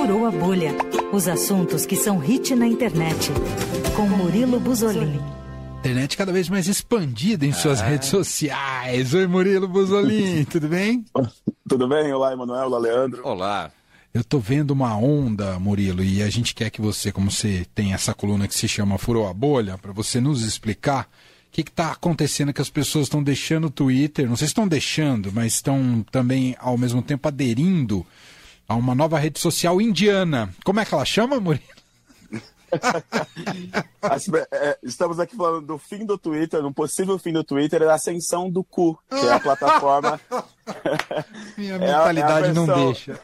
Furou a Bolha. Os assuntos que são hit na internet. Com Murilo Buzolini. Internet cada vez mais expandida em suas redes sociais. Oi, Murilo Buzolin, tudo bem? Tudo bem? Olá, Emanuel, olá, Leandro. Olá. Eu tô vendo uma onda, Murilo, e a gente quer que você, como você tem essa coluna que se chama Furou a Bolha, para você nos explicar o que está acontecendo que as pessoas estão deixando o Twitter, não sei se estão deixando, mas estão também ao mesmo tempo aderindo a uma nova rede social indiana. Como é que ela chama, Murilo? É, estamos aqui falando do fim do Twitter, um possível fim do Twitter, da ascensão do cu, que é a plataforma. Minha mentalidade é a, é a versão... não deixa.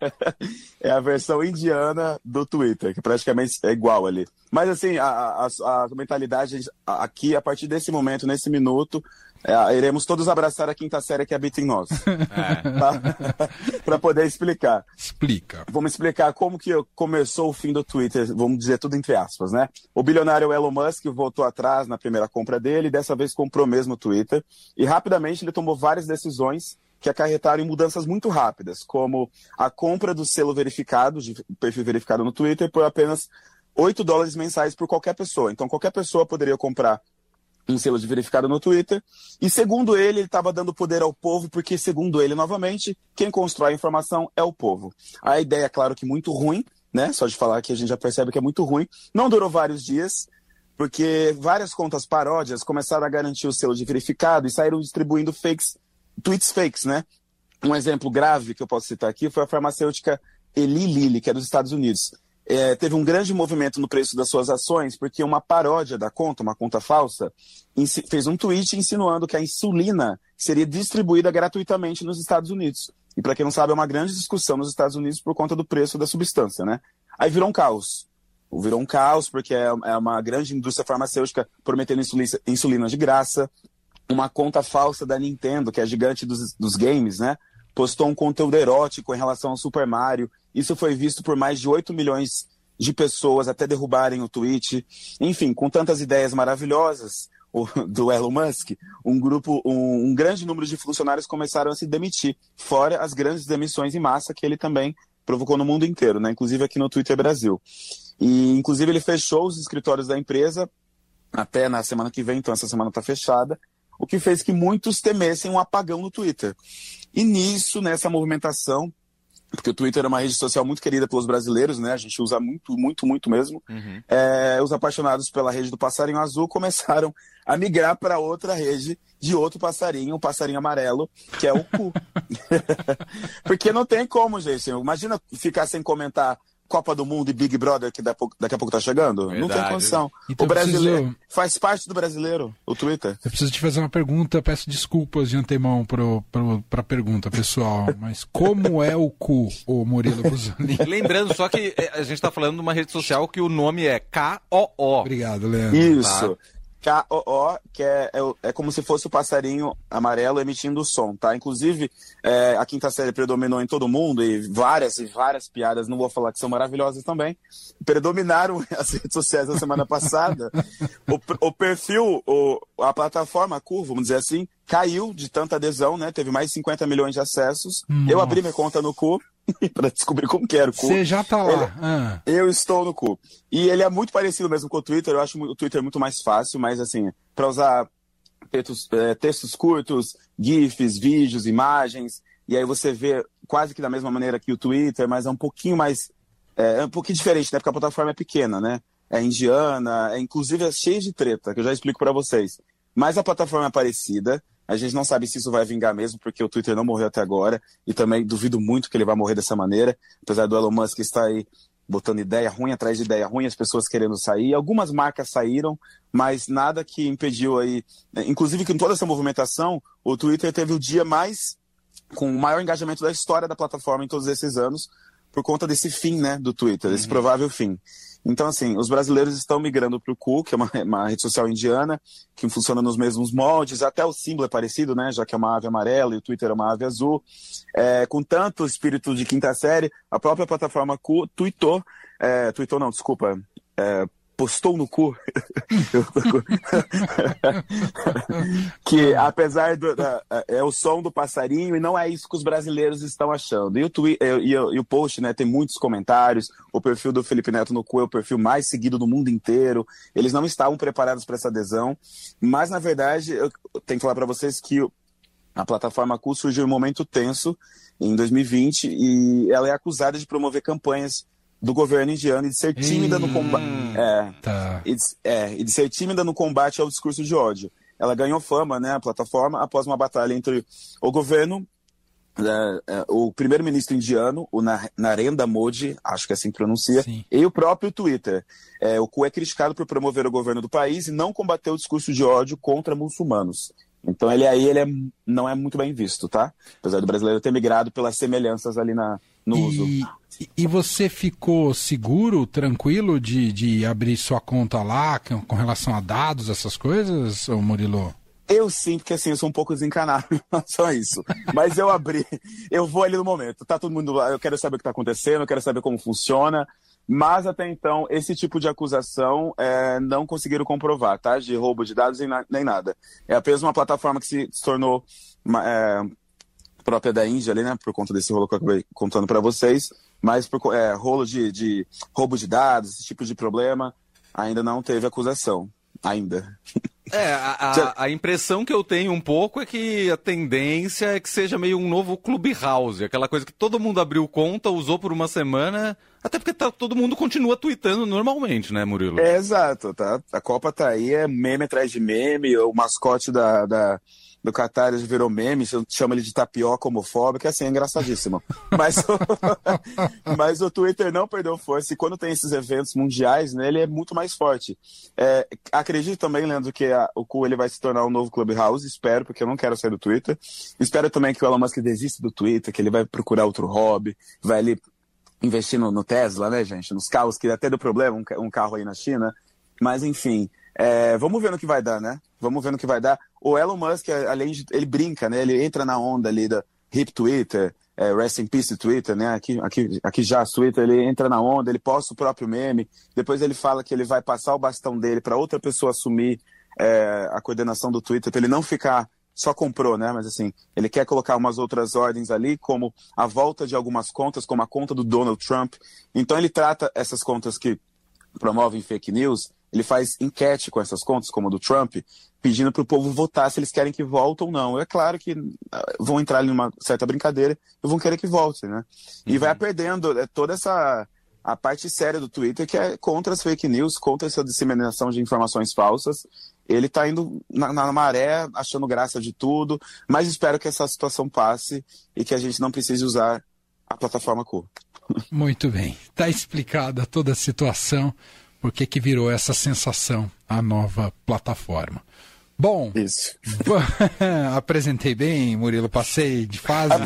é a versão indiana do Twitter, que praticamente é igual ali. Mas assim, a, a, a mentalidade aqui, a partir desse momento, nesse minuto, é, iremos todos abraçar a quinta série que habita em nós. É. Tá? para poder explicar. Explica. Vamos explicar como que começou o fim do Twitter, vamos dizer tudo entre aspas, né? O bilionário Elon Musk voltou atrás na primeira compra dele dessa vez comprou mesmo o Twitter. E rapidamente ele tomou várias decisões que acarretaram em mudanças muito rápidas, como a compra do selo verificado, de perfil verificado no Twitter, por apenas 8 dólares mensais por qualquer pessoa. Então, qualquer pessoa poderia comprar um selo de verificado no Twitter. E segundo ele, ele estava dando poder ao povo, porque segundo ele, novamente, quem constrói a informação é o povo. A ideia, é claro que muito ruim, né? Só de falar que a gente já percebe que é muito ruim. Não durou vários dias, porque várias contas paródias começaram a garantir o selo de verificado e saíram distribuindo fakes, tweets fakes, né? Um exemplo grave que eu posso citar aqui foi a farmacêutica Eli Lilly, que é dos Estados Unidos é, teve um grande movimento no preço das suas ações, porque uma paródia da conta, uma conta falsa, fez um tweet insinuando que a insulina seria distribuída gratuitamente nos Estados Unidos. E para quem não sabe, é uma grande discussão nos Estados Unidos por conta do preço da substância, né? Aí virou um caos. Virou um caos porque é, é uma grande indústria farmacêutica prometendo insulina de graça. Uma conta falsa da Nintendo, que é a gigante dos, dos games, né? Postou um conteúdo erótico em relação ao Super Mario isso foi visto por mais de 8 milhões de pessoas até derrubarem o tweet. Enfim, com tantas ideias maravilhosas do Elon Musk, um grupo, um, um, grande número de funcionários começaram a se demitir, fora as grandes demissões em massa que ele também provocou no mundo inteiro, né? inclusive aqui no Twitter Brasil. E, inclusive, ele fechou os escritórios da empresa até na semana que vem, então essa semana está fechada, o que fez que muitos temessem um apagão no Twitter. E nisso, nessa movimentação, porque o Twitter é uma rede social muito querida pelos brasileiros, né? A gente usa muito, muito, muito mesmo. Uhum. É, os apaixonados pela rede do passarinho azul começaram a migrar para outra rede de outro passarinho, o passarinho amarelo, que é o cu. porque não tem como, gente. Imagina ficar sem comentar Copa do Mundo e Big Brother que daqui a pouco tá chegando? Verdade. Não tem condição. Então, o brasileiro preciso... faz parte do brasileiro, o Twitter. Eu preciso te fazer uma pergunta, peço desculpas de antemão pro, pro, pra pergunta, pessoal, mas como é o cu, o Murilo Buzani? Lembrando só que é, a gente tá falando de uma rede social que o nome é K-O-O. Obrigado, Leandro. Isso. Tá? K-O-O, que é, é, é, como se fosse o passarinho amarelo emitindo o som, tá? Inclusive, é, a quinta série predominou em todo mundo e várias e várias piadas, não vou falar que são maravilhosas também, predominaram as redes sociais na semana passada. o, o, perfil, o, a plataforma, curva, vamos dizer assim, caiu de tanta adesão, né? Teve mais de 50 milhões de acessos. Nossa. Eu abri minha conta no cu para descobrir como que era o cu. Você já tá lá. Ele, ah. Eu estou no cu. E ele é muito parecido mesmo com o Twitter. Eu acho o Twitter muito mais fácil, mas assim, para usar textos, é, textos curtos, GIFs, vídeos, imagens, e aí você vê quase que da mesma maneira que o Twitter, mas é um pouquinho mais. É, é um pouquinho diferente, né? Porque a plataforma é pequena, né? É indiana, é, inclusive é cheia de treta, que eu já explico para vocês. Mas a plataforma é parecida, a gente não sabe se isso vai vingar mesmo, porque o Twitter não morreu até agora. E também duvido muito que ele vai morrer dessa maneira. Apesar do Elon Musk estar aí botando ideia ruim atrás de ideia ruim, as pessoas querendo sair. Algumas marcas saíram, mas nada que impediu aí. Né, inclusive, com toda essa movimentação, o Twitter teve o dia mais. com o maior engajamento da história da plataforma em todos esses anos, por conta desse fim, né, do Twitter, desse uhum. provável fim. Então, assim, os brasileiros estão migrando para o Ku, que é uma, uma, rede social indiana, que funciona nos mesmos moldes, até o símbolo é parecido, né? Já que é uma ave amarela e o Twitter é uma ave azul. É, com tanto espírito de quinta série, a própria plataforma Ku tweetou, é, tweetou não, desculpa, é, postou no cu. que apesar do. Da, é o som do passarinho e não é isso que os brasileiros estão achando. E o, tweet, e, e, e o post né, tem muitos comentários. O perfil do Felipe Neto no cu é o perfil mais seguido do mundo inteiro. Eles não estavam preparados para essa adesão. Mas, na verdade, eu tenho que falar para vocês que a plataforma Cu surgiu em um momento tenso em 2020 e ela é acusada de promover campanhas do governo indiano e de ser tímida no combate. É, tá. e, de, é, e de ser tímida no combate ao discurso de ódio. Ela ganhou fama, né, a plataforma, após uma batalha entre o governo, é, é, o primeiro-ministro indiano, o Narendra Modi, acho que é assim que pronuncia, Sim. e o próprio Twitter. É, o Ku é criticado por promover o governo do país e não combater o discurso de ódio contra muçulmanos. Então ele aí ele é, não é muito bem visto, tá? Apesar do brasileiro ter migrado pelas semelhanças ali na, no e, uso. E você ficou seguro, tranquilo de, de abrir sua conta lá com, com relação a dados, essas coisas, ô Murilo? Eu sim, porque assim, eu sou um pouco desencanado, só isso. Mas eu abri, eu vou ali no momento. Tá todo mundo lá, eu quero saber o que tá acontecendo, eu quero saber como funciona. Mas até então, esse tipo de acusação é, não conseguiram comprovar, tá? De roubo de dados nem nada. É apenas uma plataforma que se, tornou é, própria da Índia ali, né? Por conta desse rolo que eu acabei contando para vocês. Mas por é, rolo de, de roubo de dados, esse tipo de problema, ainda não teve acusação. Ainda. É, a, a, a, impressão que eu tenho um pouco é que a tendência é que seja meio um novo Clubhouse, aquela coisa que todo mundo abriu conta, usou por uma semana, até porque tá, todo mundo continua tweetando normalmente, né, Murilo? É, exato, tá? A Copa tá aí, é meme atrás de meme, o mascote da, da do Qatar virou meme, chama ele de tapioca homofóbica, assim, é engraçadíssimo. Mas, mas o Twitter não perdeu força e quando tem esses eventos mundiais, né, ele é muito mais forte. É, acredito também, Leandro, que a, o Cu ele vai se tornar um novo Clubhouse, espero, porque eu não quero sair do Twitter. Espero também que o Elon Musk desista do Twitter, que ele vai procurar outro hobby, vai ali investir no, no Tesla, né, gente, nos carros, que até deu problema, um, um carro aí na China. Mas, enfim, é, vamos ver no que vai dar, né? Vamos ver no que vai dar. O Elon Musk, além de. Ele brinca, né? Ele entra na onda ali da hip Twitter, é, Rest in Peace Twitter, né? Aqui, aqui, aqui já Twitter, ele entra na onda, ele posta o próprio meme, depois ele fala que ele vai passar o bastão dele para outra pessoa assumir é, a coordenação do Twitter, para ele não ficar. Só comprou, né? Mas assim, ele quer colocar umas outras ordens ali, como a volta de algumas contas, como a conta do Donald Trump. Então ele trata essas contas que promovem fake news ele faz enquete com essas contas, como a do Trump, pedindo para o povo votar se eles querem que volte ou não. É claro que ah, vão entrar em uma certa brincadeira e vão querer que volte, né? E vai uhum. perdendo é, toda essa a parte séria do Twitter, que é contra as fake news, contra essa disseminação de informações falsas. Ele está indo na, na, maré, achando graça de tudo, mas espero que essa situação passe e que a gente não precise usar a plataforma Cu. Muito bem. Está explicada toda a situação por que, que virou essa sensação a nova plataforma. Bom, Isso. apresentei bem, Murilo, passei de fase.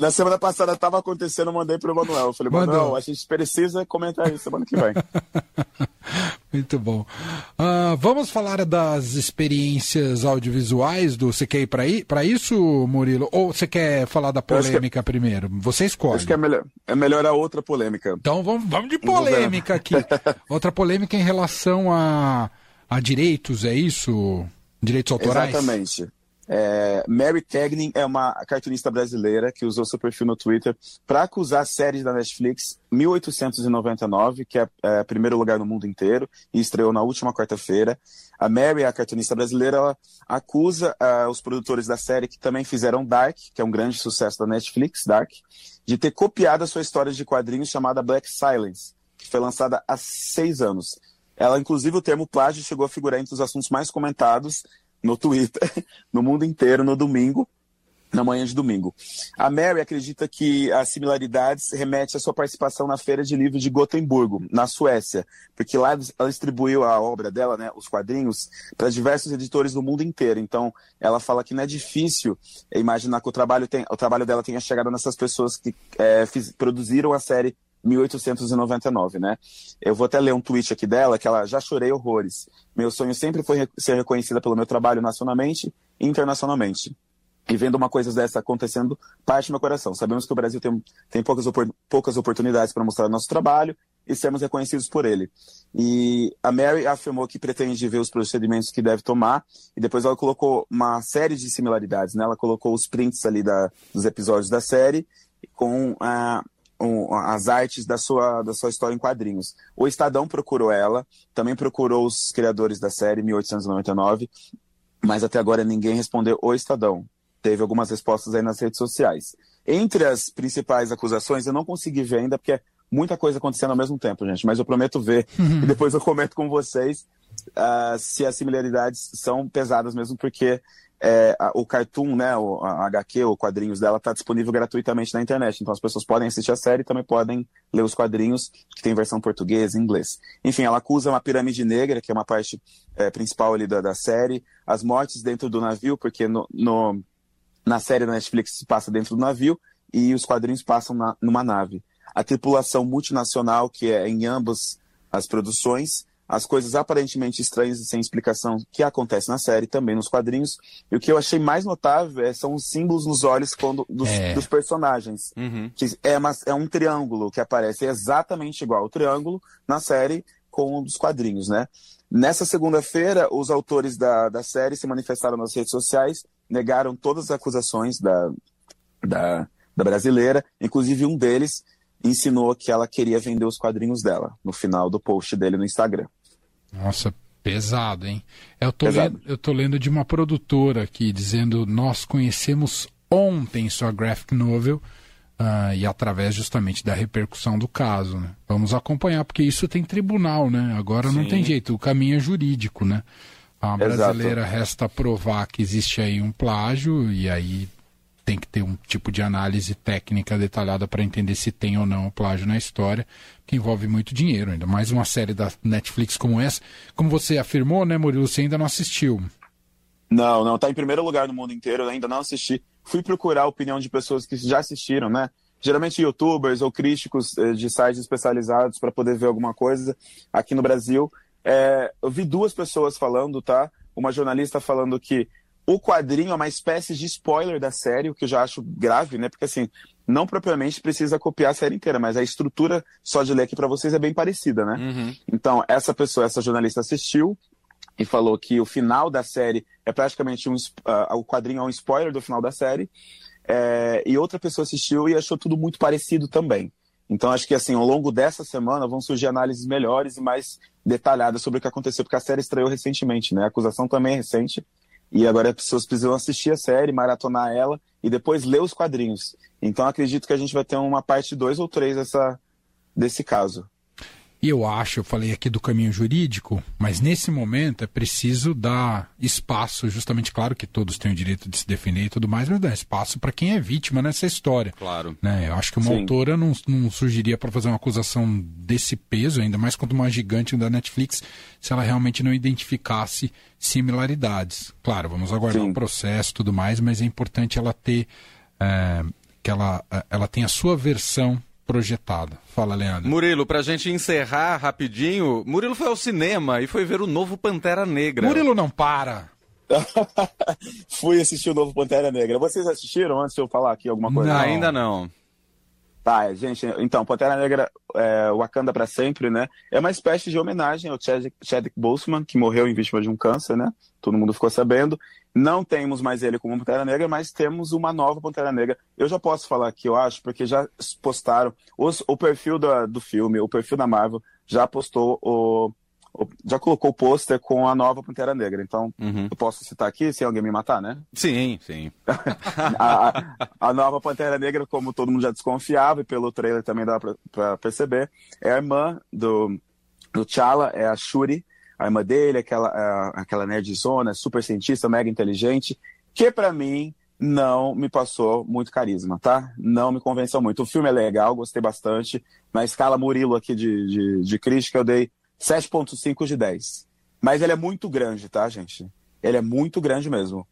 Na semana passada estava acontecendo, eu mandei para o Manuel. Eu falei, Mandou. Manuel, a gente precisa comentar isso semana que vem. Muito bom. Uh, vamos falar das experiências audiovisuais do Você quer ir para isso, Murilo? Ou você quer falar da polêmica que... primeiro? Você escolhe. Acho que é melhor, é melhor a outra polêmica. Então vamos, vamos de polêmica aqui. outra polêmica em relação a a direitos, é isso? Direitos autorais? Exatamente. É, Mary Cagnin é uma cartunista brasileira que usou seu perfil no Twitter para acusar séries da Netflix 1899, que é, é, primeiro lugar no mundo inteiro, e estreou na última quarta-feira. A Mary, a cartunista brasileira, ela acusa uh, os produtores da série que também fizeram Dark, que é um grande sucesso da Netflix, Dark, de ter copiado a sua história de quadrinhos chamada Black Silence, que foi lançada há seis anos. Ela, inclusive, o termo plágio chegou a figurar entre os assuntos mais comentados no Twitter, no mundo inteiro, no domingo, na manhã de domingo. A Mary acredita que as similaridades remetem à sua participação na Feira de Livros de Gotemburgo, na Suécia, porque lá ela distribuiu a obra dela, né, os quadrinhos, para diversos editores do mundo inteiro. Então, ela fala que não é difícil imaginar que o trabalho, tem, o trabalho dela tenha chegado nessas pessoas que é, fiz, produziram a série 1899, né? Eu vou até ler um tweet aqui dela, que ela já chorei horrores. Meu sonho sempre foi ser reconhecida pelo meu trabalho nacionalmente e internacionalmente. E vendo uma coisa dessa acontecendo, parte meu coração. Sabemos que o Brasil tem, tem poucas, opor, poucas oportunidades para mostrar nosso trabalho e sermos reconhecidos por ele. E a Mary afirmou que pretende ver os procedimentos que deve tomar, e depois ela colocou uma série de similaridades, né? Ela colocou os prints ali da, dos episódios da série com a, um, as artes da sua, da sua história em quadrinhos. O Estadão procurou ela, também procurou os criadores da série, 1899, mas até agora ninguém respondeu o Estadão. Teve algumas respostas aí nas redes sociais. Entre as principais acusações, eu não consegui ver ainda, porque é muita coisa acontecendo ao mesmo tempo, gente, mas eu prometo ver e depois eu comento com vocês uh, se as similaridades são pesadas mesmo, porque é, o cartoon, né, o, a HQ, o quadrinhos dela, está disponível gratuitamente na internet. Então as pessoas podem assistir a série e também podem ler os quadrinhos, que tem versão portuguesa e inglês. Enfim, ela acusa uma pirâmide negra, que é uma parte é, principal ali da, da, série, as mortes dentro do navio, porque no, no, na série da Netflix se passa dentro do navio e os quadrinhos passam na, numa nave. A tripulação multinacional, que é em ambas as produções, as coisas aparentemente estranhas e sem explicação que acontecem na série, também nos quadrinhos. E o que eu achei mais notável é, são os símbolos nos olhos quando, dos, é. dos personagens. Uhum. Que é, uma, é um triângulo que aparece exatamente igual ao triângulo na série com um dos quadrinhos, né? Nessa segunda-feira, os autores da, da série se manifestaram nas redes sociais, negaram todas as acusações da, da, da brasileira, inclusive um deles ensinou que ela queria vender os quadrinhos dela, no final do post dele no Instagram. Nossa, pesado, hein? Eu tô, lendo, eu tô lendo de uma produtora aqui dizendo: nós conhecemos ontem sua graphic novel. Uh, e através justamente da repercussão do caso, né? Vamos acompanhar, porque isso tem tribunal, né? Agora Sim. não tem jeito, o caminho é jurídico, né? A brasileira Exato. resta provar que existe aí um plágio e aí tem que ter um tipo de análise técnica detalhada para entender se tem ou não plágio na história, que envolve muito dinheiro. Ainda mais uma série da Netflix como essa. Como você afirmou, né, Murilo, você ainda não assistiu. Não, não, tá em primeiro lugar no mundo inteiro, eu ainda não assisti. Fui procurar a opinião de pessoas que já assistiram, né? Geralmente youtubers ou críticos eh, de sites especializados para poder ver alguma coisa aqui no Brasil. É, eu vi duas pessoas falando, tá? Uma jornalista falando que o quadrinho é uma espécie de spoiler da série, o que eu já acho grave, né? Porque assim, não propriamente precisa copiar a série inteira, mas a estrutura, só de ler aqui para vocês, é bem parecida, né? Uhum. Então, essa pessoa, essa jornalista assistiu e falou que o final da série é praticamente um. Uh, o quadrinho é um spoiler do final da série. É, e outra pessoa assistiu e achou tudo muito parecido também. Então, acho que assim, ao longo dessa semana vão surgir análises melhores e mais detalhadas sobre o que aconteceu, porque a série estreou recentemente, né? A acusação também é recente. E agora as pessoas precisam assistir a série, maratonar ela e depois ler os quadrinhos. Então acredito que a gente vai ter uma parte 2 ou 3 dessa, desse caso. E eu acho, eu falei aqui do caminho jurídico, mas nesse momento é preciso dar espaço, justamente, claro que todos têm o direito de se defender e tudo mais, mas dar espaço para quem é vítima nessa história. Claro. Né? Eu acho que uma Sim. autora não, não surgiria para fazer uma acusação desse peso, ainda mais quanto uma gigante da Netflix, se ela realmente não identificasse similaridades. Claro, vamos aguardar o um processo e tudo mais, mas é importante ela ter. É, que ela, ela tenha a sua versão projetada. Fala, Leandro. Murilo, pra gente encerrar rapidinho, Murilo foi ao cinema e foi ver o novo Pantera Negra. Murilo não para. Fui assistir o novo Pantera Negra. Vocês assistiram antes de eu falar aqui alguma coisa? Não, ainda não. Tá, gente, então, Pantera Negra, é, Wakanda para sempre, né? É uma espécie de homenagem ao Chadwick, Chadwick Boseman, que morreu em vítima de um câncer, né? Todo mundo ficou sabendo. Não temos mais ele como Pantera Negra, mas temos uma nova Pantera Negra. Eu já posso falar aqui, eu acho, porque já postaram os, o perfil do, do filme, o perfil da Marvel já postou o, já colocou o pôster com a nova Pantera Negra. Então, uhum. eu posso citar aqui, sem alguém me matar, né? Sim, sim. a, a, nova Pantera Negra, como todo mundo já desconfiava, e pelo trailer também dá pra, pra perceber, é a irmã do, do T'Challa, é a Shuri, a irmã dele, aquela, aquela nerdzona, super cientista, mega inteligente, que para mim não me passou muito carisma, tá? Não me convenceu muito. O filme é legal, gostei bastante. Na escala Murilo aqui de, de, de crítica, eu dei 7,5 de 10. Mas ele é muito grande, tá, gente? Ele é muito grande mesmo.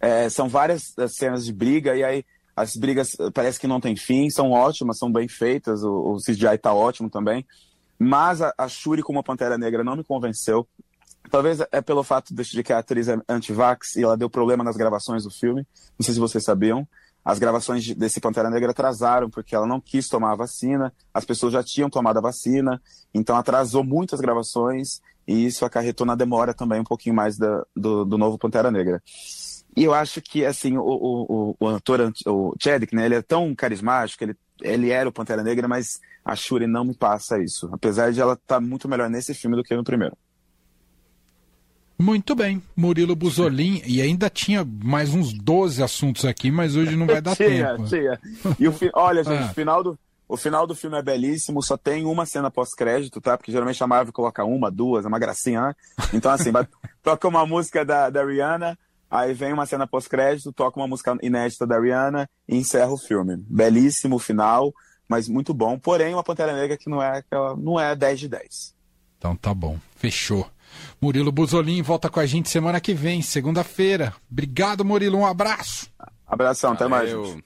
É, são várias eh, cenas de briga, e aí as brigas eh, parece que não tem fim, são ótimas, são bem feitas, o, o CGI tá ótimo também. Mas a, a Shuri como a Pantera Negra não me convenceu. Talvez é pelo fato de que a atriz é anti-vax e ela deu problema nas gravações do filme. Não sei se vocês sabiam. As gravações desse Pantera Negra atrasaram porque ela não quis tomar a vacina, as pessoas já tinham tomado a vacina, então atrasou muitas gravações e isso acarretou na demora também um pouquinho mais da, do, do novo Pantera Negra. E eu acho que, assim, o, o, o, ator, o Chadwick, né, ele é tão carismático, ele, ele era o Pantera Negra, mas a Shuri não me passa isso, apesar de ela estar tá muito melhor nesse filme do que no primeiro. Muito bem, Murilo Buzolin, e ainda tinha mais uns 12 assuntos aqui, mas hoje não vai dar tinha, tempo. Tinha, E o fi... olha, gente, ah. o, final do, o final do filme é belíssimo, só tem uma cena pós-crédito, tá? Porque geralmente a Marvel coloca uma, duas, é uma gracinha, né? Então, assim, toca uma música da, da Rihanna, aí vem uma cena pós-crédito, toca uma música inédita da Rihanna e encerra o filme. Belíssimo final, mas muito bom. Porém, uma Pantera Negra que não é, aquela, não é 10 de 10. Então tá bom, fechou. Murilo Buzolin volta com a gente semana que vem, segunda-feira. Obrigado, Murilo. Um abraço. Abração, até mais. Gente.